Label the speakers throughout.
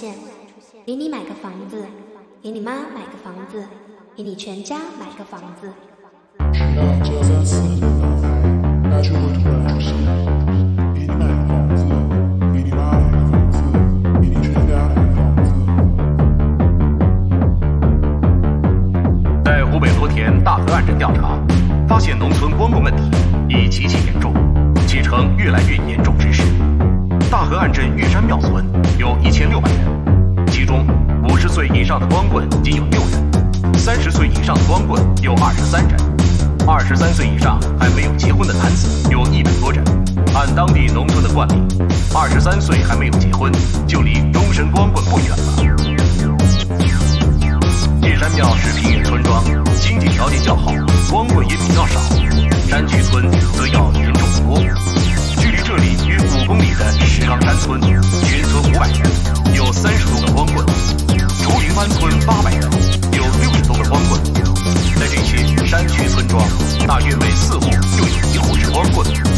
Speaker 1: 现，给你买个房子，给你妈买个房子，给你全家买个房子。
Speaker 2: “”，十三岁以上还没有结婚的男子有一百多人。按当地农村的惯例，二十三岁还没有结婚，就离终身光棍不远了。玉山庙是平原村庄，经济条件较好，光棍也比较少。山区村则要人众多。距离这里约五公里的石冈山村，全村五百人，有三十多个光棍；竹林湾村八百人，有六十多个光棍。在这些山区村庄，大约每四户就有一户是光棍。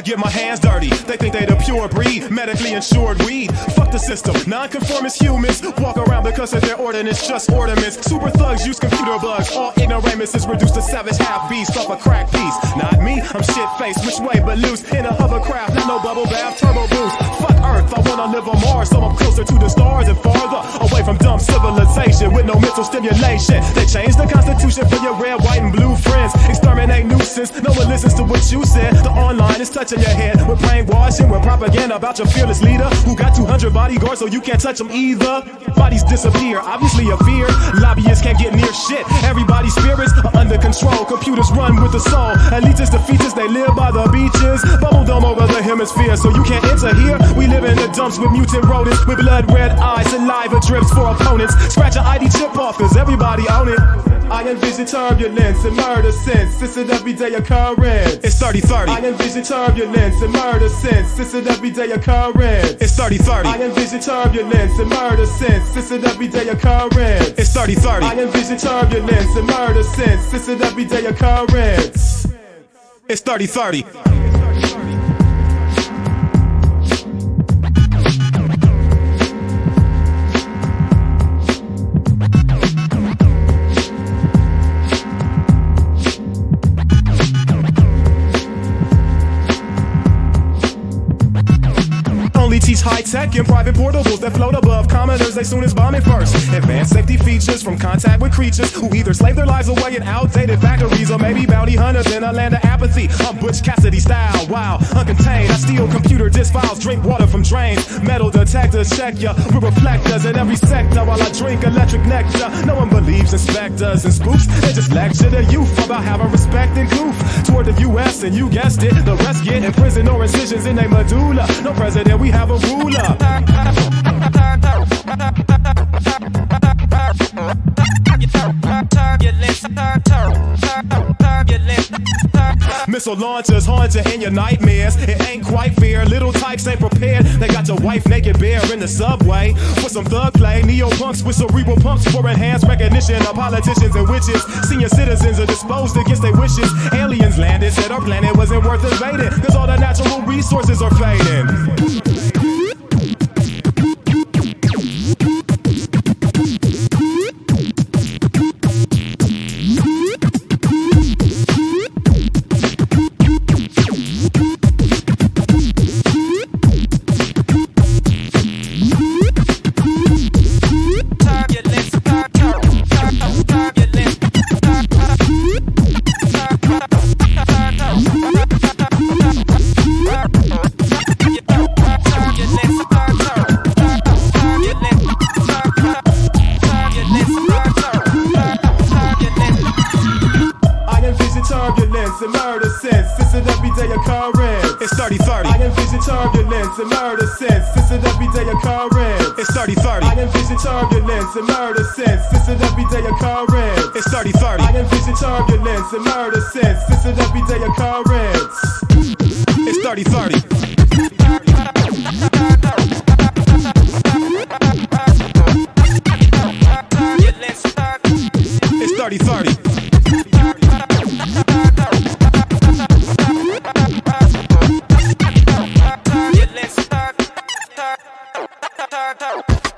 Speaker 3: I get my hands dirty. They think they the pure breed, medically insured weed. Fuck the system. Non-conformist humans walk around because of their ordinance, just ornaments. Super thugs use computer bugs. All ignoramus is reduced to savage half beast off a crack piece. Not me, I'm shit faced, which way but loose. In a hovercraft, not no bubble bath, turbo boost. Fuck Earth, I wanna live on Mars, so I'm closer to the stars and farther away from dumb civilization with no mental stimulation. They changed the constitution for your red, white, and blue friends. Exterminate nuisance, no one listens to what you said. The online is touching your head. We're brainwashing, we're propaganda about your fearless leader who got 200 bodyguards so you can't touch them either. Bodies disappear, obviously a fear. Lobbyists can't get near shit. Everybody's spirits are under control. Computers run with the soul. Elitists, defeaters, they live by the beaches. Bubble dome over the hemisphere, so you can't enter here. We live in the dumps with mutant rodents, with blood red eyes, saliva drips for opponents. Scratch an ID chip off, cause everybody own it. I envision turbulence and murder since it's an everyday occurrence. It's 30 30. I envision turbulence and murder since it's an everyday occurrence. It's 30 30. I envision turbulence and murder since it's an everyday occurrence. It's 30 30. I envision turbulence and murder since it's an everyday occurrence. It's 30 30. High tech and private portables that float above commoners as soon as bombing first. Advanced safety features from contact with creatures who either slave their lives away in outdated factories or maybe bounty hunters in a land of apathy. I'm Butch Cassidy style, wow, uncontained. I steal computer disk files, drink water from drains. Metal detectors check ya with reflectors in every sector while I drink electric nectar. No one believes in specters and spooks. They just lecture the youth about having respect and goof toward the U.S. and you guessed it, the rest get in prison or incisions in their medulla. No president, we have a Missile launchers haunting in your nightmares. It ain't quite fair. Little types ain't prepared. They got your wife naked bare in the subway for some thug play. Neo punks with cerebral pumps for enhanced recognition of politicians and witches. Senior citizens are disposed against their wishes. Aliens landed, said our planet wasn't worth invading. Cause all the natural resources are fading. turbulence and murder sense. It's an everyday occurrence. It's 30 30. I envision turbulence and murder sense. It's an everyday occurrence. It's 30 30. It's 30 30. Turn, turn.